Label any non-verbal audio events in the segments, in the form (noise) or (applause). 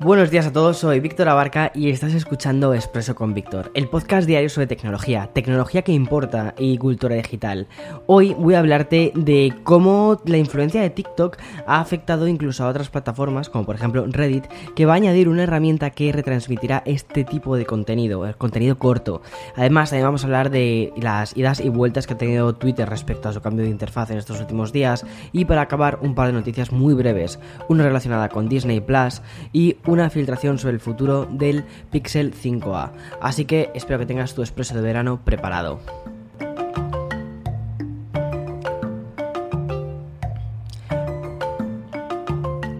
Buenos días a todos, soy Víctor Abarca y estás escuchando Expreso con Víctor, el podcast diario sobre tecnología, tecnología que importa y cultura digital. Hoy voy a hablarte de cómo la influencia de TikTok ha afectado incluso a otras plataformas, como por ejemplo Reddit, que va a añadir una herramienta que retransmitirá este tipo de contenido, el contenido corto. Además, también vamos a hablar de las idas y vueltas que ha tenido Twitter respecto a su cambio de interfaz en estos últimos días y para acabar un par de noticias muy breves, una relacionada con Disney Plus y una filtración sobre el futuro del Pixel 5a. Así que espero que tengas tu expreso de verano preparado.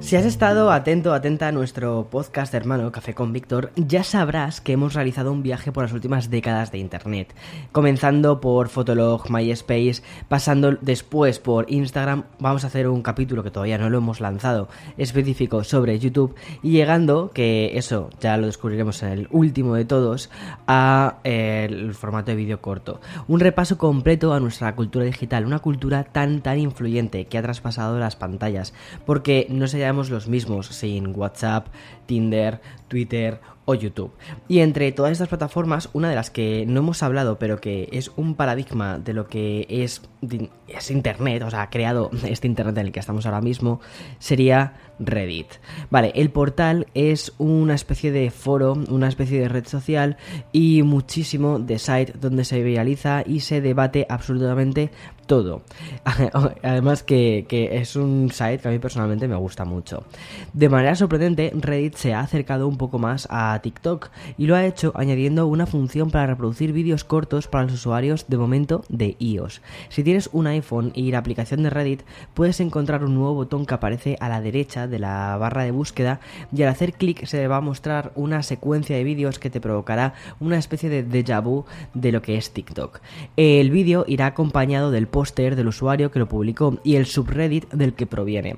Si has estado atento, atenta a nuestro podcast hermano Café con Víctor, ya sabrás que hemos realizado un viaje por las últimas décadas de Internet, comenzando por Fotolog, MySpace, pasando después por Instagram, vamos a hacer un capítulo que todavía no lo hemos lanzado, específico sobre YouTube, y llegando, que eso ya lo descubriremos en el último de todos, a eh, el formato de vídeo corto. Un repaso completo a nuestra cultura digital, una cultura tan tan influyente que ha traspasado las pantallas, porque no se llama los mismos sin WhatsApp, Tinder, Twitter o YouTube. Y entre todas estas plataformas, una de las que no hemos hablado, pero que es un paradigma de lo que es, es Internet, o sea, ha creado este Internet en el que estamos ahora mismo, sería Reddit. Vale, el portal es una especie de foro, una especie de red social y muchísimo de site donde se viraliza y se debate absolutamente todo. (laughs) Además que, que, es un site que a mí personalmente me gusta mucho. De manera sorprendente, Reddit se ha acercado un poco más a TikTok y lo ha hecho añadiendo una función para reproducir vídeos cortos para los usuarios de momento de iOS. Si tienes un iPhone y la aplicación de Reddit, puedes encontrar un nuevo botón que aparece a la derecha de la barra de búsqueda y al hacer clic se va a mostrar una secuencia de vídeos que te provocará una especie de déjà vu de lo que es TikTok. El vídeo irá acompañado del póster del usuario que lo publicó y el subreddit del que proviene.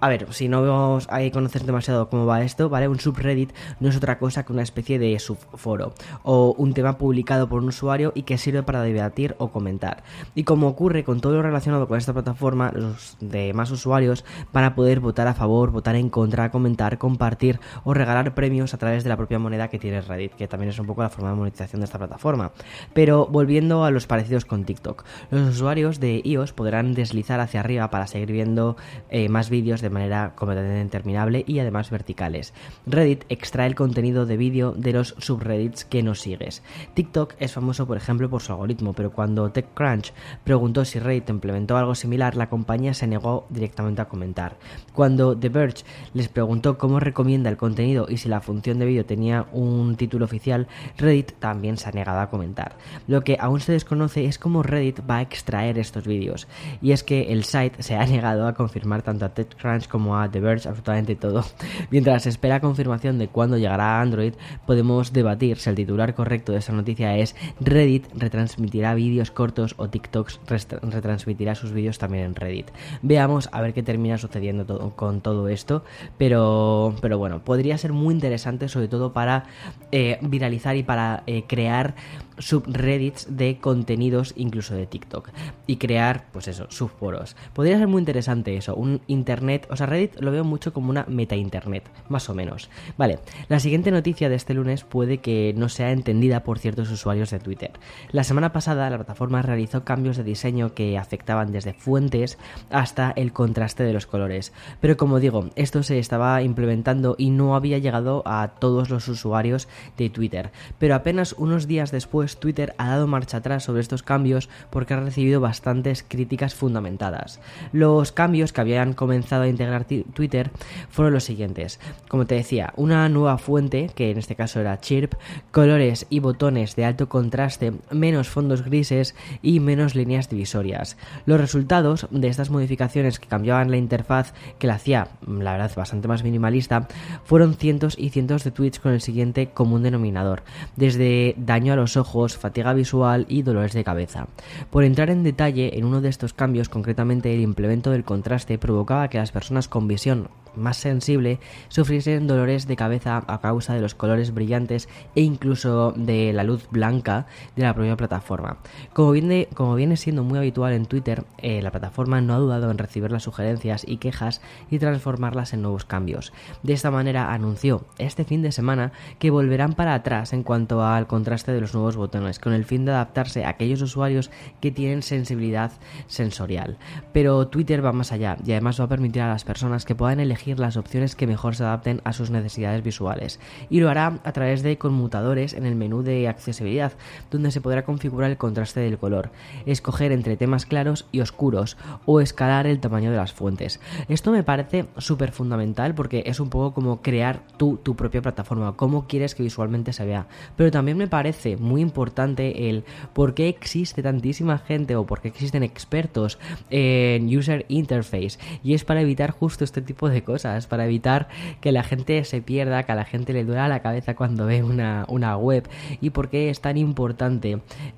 A ver, si no vamos a conocer demasiado cómo va esto, ¿vale? Un subreddit no es otra cosa que una especie de subforo o un tema publicado por un usuario y que sirve para debatir o comentar. Y como ocurre con todo lo relacionado con esta plataforma, los demás usuarios van a poder votar a favor, votar en contra, comentar, compartir o regalar premios a través de la propia moneda que tiene Reddit, que también es un poco la forma de monetización de esta plataforma. Pero volviendo a los parecidos con TikTok, los usuarios de iOS podrán deslizar hacia arriba para seguir viendo eh, más vídeos de de manera completamente interminable y además verticales. Reddit extrae el contenido de vídeo de los subreddits que nos sigues. TikTok es famoso, por ejemplo, por su algoritmo, pero cuando TechCrunch preguntó si Reddit implementó algo similar, la compañía se negó directamente a comentar. Cuando The Verge les preguntó cómo recomienda el contenido y si la función de vídeo tenía un título oficial, Reddit también se ha negado a comentar. Lo que aún se desconoce es cómo Reddit va a extraer estos vídeos, y es que el site se ha (laughs) negado a confirmar tanto a TechCrunch como a The Verge, absolutamente todo. (laughs) Mientras espera confirmación de cuándo llegará a Android, podemos debatir si el titular correcto de esa noticia es Reddit retransmitirá vídeos cortos o TikToks retransmitirá sus vídeos también en Reddit. Veamos a ver qué termina sucediendo todo, con todo esto, pero, pero bueno, podría ser muy interesante sobre todo para eh, viralizar y para eh, crear subreddits de contenidos incluso de TikTok y crear pues eso, subforos. Podría ser muy interesante eso, un internet, o sea, Reddit lo veo mucho como una meta internet, más o menos. Vale, la siguiente noticia de este lunes puede que no sea entendida por ciertos usuarios de Twitter. La semana pasada la plataforma realizó cambios de diseño que afectaban desde fuentes hasta el contraste de los colores, pero como digo, esto se estaba implementando y no había llegado a todos los usuarios de Twitter, pero apenas unos días después Twitter ha dado marcha atrás sobre estos cambios porque ha recibido bastantes críticas fundamentadas. Los cambios que habían comenzado a integrar Twitter fueron los siguientes. Como te decía, una nueva fuente, que en este caso era Chirp, colores y botones de alto contraste, menos fondos grises y menos líneas divisorias. Los resultados de estas modificaciones que cambiaban la interfaz, que la hacía, la verdad, bastante más minimalista, fueron cientos y cientos de tweets con el siguiente común denominador, desde daño a los ojos, fatiga visual y dolores de cabeza. Por entrar en detalle en uno de estos cambios, concretamente el implemento del contraste provocaba que las personas con visión más sensible sufriesen dolores de cabeza a causa de los colores brillantes e incluso de la luz blanca de la propia plataforma. Como viene, como viene siendo muy habitual en Twitter, eh, la plataforma no ha dudado en recibir las sugerencias y quejas y transformarlas en nuevos cambios. De esta manera anunció este fin de semana que volverán para atrás en cuanto al contraste de los nuevos botones, con el fin de adaptarse a aquellos usuarios que tienen sensibilidad sensorial. Pero Twitter va más allá y además va a permitir a las personas que puedan elegir las opciones que mejor se adapten a sus necesidades visuales y lo hará a través de conmutadores en el menú de accesibilidad donde se podrá configurar el contraste del color, escoger entre temas claros y oscuros o escalar el tamaño de las fuentes. Esto me parece súper fundamental porque es un poco como crear tú tu propia plataforma, cómo quieres que visualmente se vea. Pero también me parece muy importante el por qué existe tantísima gente o por qué existen expertos en user interface y es para evitar justo este tipo de cosas, para evitar que la gente se pierda, que a la gente le duela la cabeza cuando ve una, web. ¿Y por qué es tan importante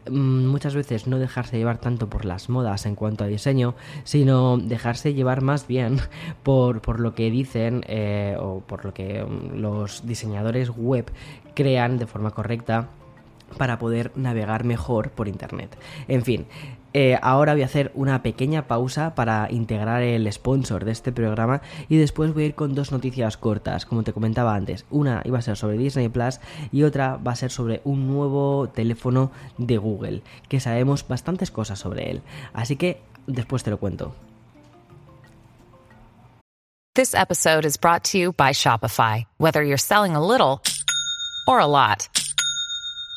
mm, muchas veces no dejarse llevar tanto por las modas en cuanto a diseño, sino dejarse llevar más bien (laughs) por, por lo que dicen eh, o por lo que mm, los diseñadores web crean de forma correcta para poder navegar mejor por internet. En fin, eh, ahora voy a hacer una pequeña pausa para integrar el sponsor de este programa y después voy a ir con dos noticias cortas, como te comentaba antes. Una iba a ser sobre Disney Plus y otra va a ser sobre un nuevo teléfono de Google, que sabemos bastantes cosas sobre él. Así que después te lo cuento. This episode is brought to you by Shopify. Whether you're selling a little or a lot,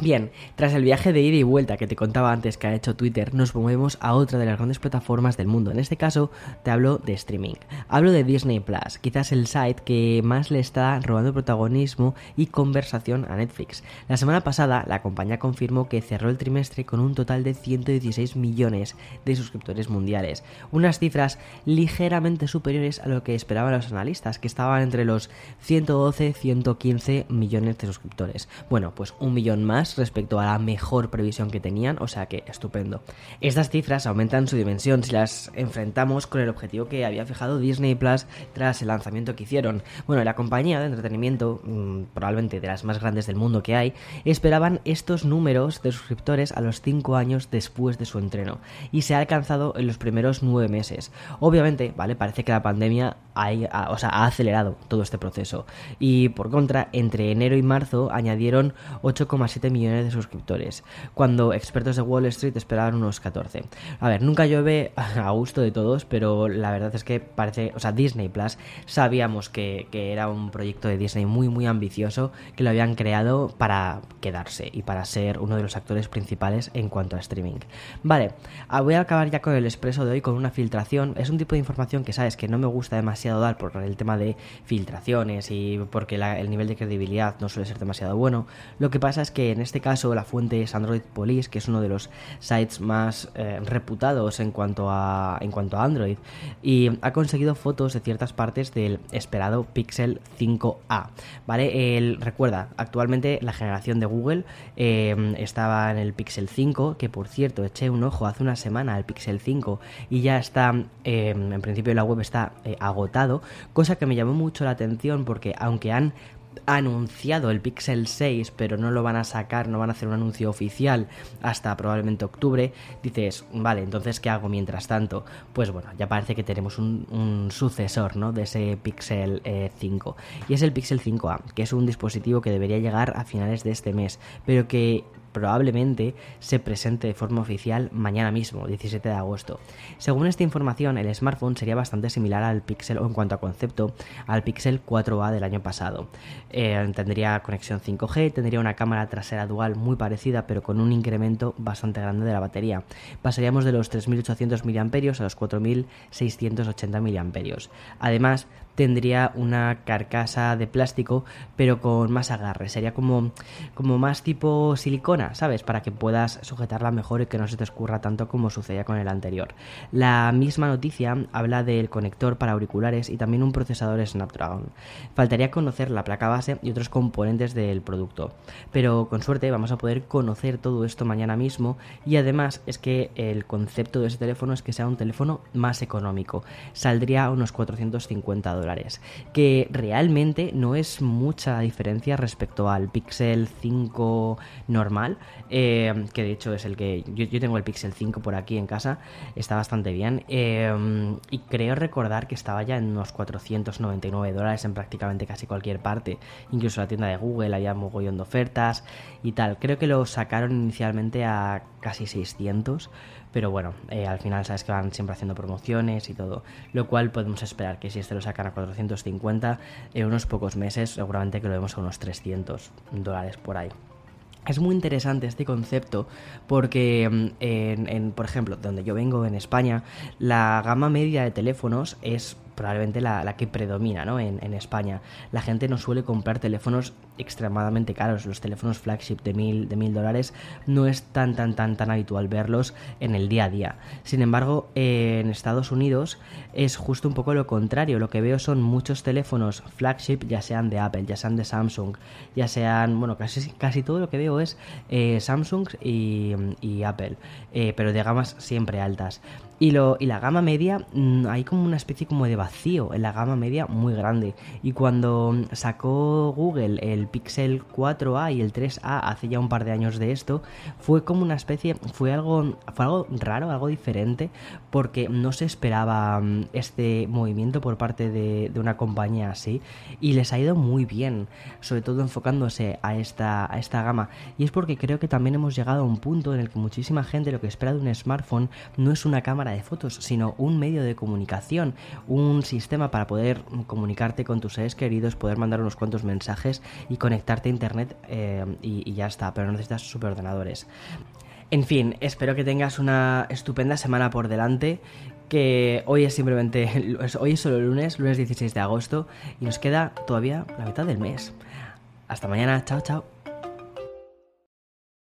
Bien, tras el viaje de ida y vuelta que te contaba antes que ha hecho Twitter, nos movemos a otra de las grandes plataformas del mundo. En este caso, te hablo de streaming. Hablo de Disney Plus, quizás el site que más le está robando protagonismo y conversación a Netflix. La semana pasada, la compañía confirmó que cerró el trimestre con un total de 116 millones de suscriptores mundiales, unas cifras ligeramente superiores a lo que esperaban los analistas, que estaban entre los 112-115 millones de suscriptores. Bueno, pues un millón más respecto a la mejor previsión que tenían, o sea que estupendo. Estas cifras aumentan su dimensión si las enfrentamos con el objetivo que había fijado Disney Plus tras el lanzamiento que hicieron. Bueno, la compañía de entretenimiento, mm, probablemente de las más grandes del mundo que hay, esperaban estos números de suscriptores a los 5 años después de su entreno y se ha alcanzado en los primeros 9 meses. Obviamente, ¿vale? Parece que la pandemia ha, acelerado todo este proceso y por contra, entre enero y marzo añadieron 8,7 millones de suscriptores, cuando expertos de Wall Street esperaban unos 14. A ver, nunca llueve (laughs) a gusto de todos, pero la verdad es que parece, o sea, Disney Plus, sabíamos que, era un proyecto de Disney muy, muy ambicioso, que lo habían creado para quedarse y para ser uno de los actores principales en cuanto a streaming. Vale, ah, voy a acabar ya con el expreso de hoy con una filtración. Es un tipo de información que sabes que no me gusta demasiado dar por el tema de filtraciones y porque el nivel de credibilidad no suele ser demasiado bueno. Lo que pasa es que en este caso la fuente es Android Police, que es uno de los sites más eh, reputados en cuanto, a, en cuanto a Android, y ha conseguido fotos de ciertas partes del esperado Pixel 5A. ¿Vale? Recuerda, actualmente la generación de Google eh, estaba en el Pixel 5, que por cierto eché un ojo hace una semana al Pixel 5 y ya está, eh, en principio la web está cosa que me llamó mucho la atención porque aunque han anunciado el Pixel 6, pero no lo van a sacar, no van a hacer un anuncio oficial hasta probablemente octubre, dices, vale, entonces ¿qué hago mientras tanto? Pues bueno, ya parece que tenemos un, sucesor ¿no? de ese Pixel 5. Eh, y es el Pixel 5A, que es un dispositivo que debería llegar a finales de este mes, pero que probablemente se presente de forma oficial mañana mismo, 17 de agosto. Según esta información, el smartphone sería bastante similar al Pixel, o en cuanto a concepto, al Pixel 4A del año pasado. Eh, tendría conexión 5G, tendría una cámara trasera dual muy parecida, pero con un incremento bastante grande de la batería. Pasaríamos de los 3.800 mAh a los 4.680 mAh. Además, tendría una carcasa de plástico pero con más agarre, sería como, como más tipo silicona, ¿sabes? Para que puedas sujetarla mejor y que no se te escurra tanto como sucedía con el anterior. La misma noticia habla del conector para auriculares y también un procesador Snapdragon. Faltaría conocer la placa base y otros componentes del producto, pero con suerte vamos a poder conocer todo esto mañana mismo y además es que el concepto de ese teléfono es que sea un teléfono más económico, saldría a unos 450 dólares que realmente no es mucha diferencia respecto al Pixel 5 normal, eh, que de hecho es el que yo, tengo el Pixel 5 por aquí en casa, está bastante bien, eh, y creo recordar que estaba ya en unos 499 dólares en prácticamente casi cualquier parte, incluso la tienda de Google había mogollón de ofertas y tal, creo que lo sacaron inicialmente a casi 600, pero bueno, eh, al final sabes que van siempre haciendo promociones y todo, lo cual podemos esperar que si este lo sacan a 450 en unos pocos meses, seguramente que lo vemos a unos 300 dólares por ahí. Es muy interesante este concepto porque, mm, en, por ejemplo, donde yo vengo en España, la gama media de teléfonos es probablemente la, que predomina ¿no? en, en, España. La gente no suele comprar teléfonos extremadamente caros. Los teléfonos flagship de mil, de mil dólares no es tan, tan, tan, tan habitual verlos en el día a día. Sin embargo, en Estados Unidos es justo un poco lo contrario. Lo que veo son muchos teléfonos flagship, ya sean de Apple, ya sean de Samsung, ya sean, bueno, casi, casi todo lo que veo es eh, Samsung y, Apple, eh, pero de gamas siempre altas. Y, lo, y la gama media, mm, hay como una especie como de vacío en la gama media muy grande. Y cuando sacó Google el Pixel 4A y el 3A hace ya un par de años de esto, fue como una especie, fue algo, fue algo raro, algo diferente, porque no se esperaba mm, este movimiento por parte de, una compañía así. Y les ha ido muy bien, sobre todo enfocándose a esta, a esta gama. Y es porque creo que también hemos llegado a un punto en el que muchísima gente lo que espera de un smartphone no es una cámara de fotos, sino un medio de comunicación, un sistema para poder comunicarte con tus seres queridos, poder mandar unos cuantos mensajes y conectarte a internet eh, y, y ya está, pero no necesitas superordenadores. En fin, espero que tengas una estupenda semana por delante que hoy es simplemente, hoy es solo lunes, lunes 16 de agosto, y nos queda todavía la mitad del mes. Hasta mañana, chao, chao.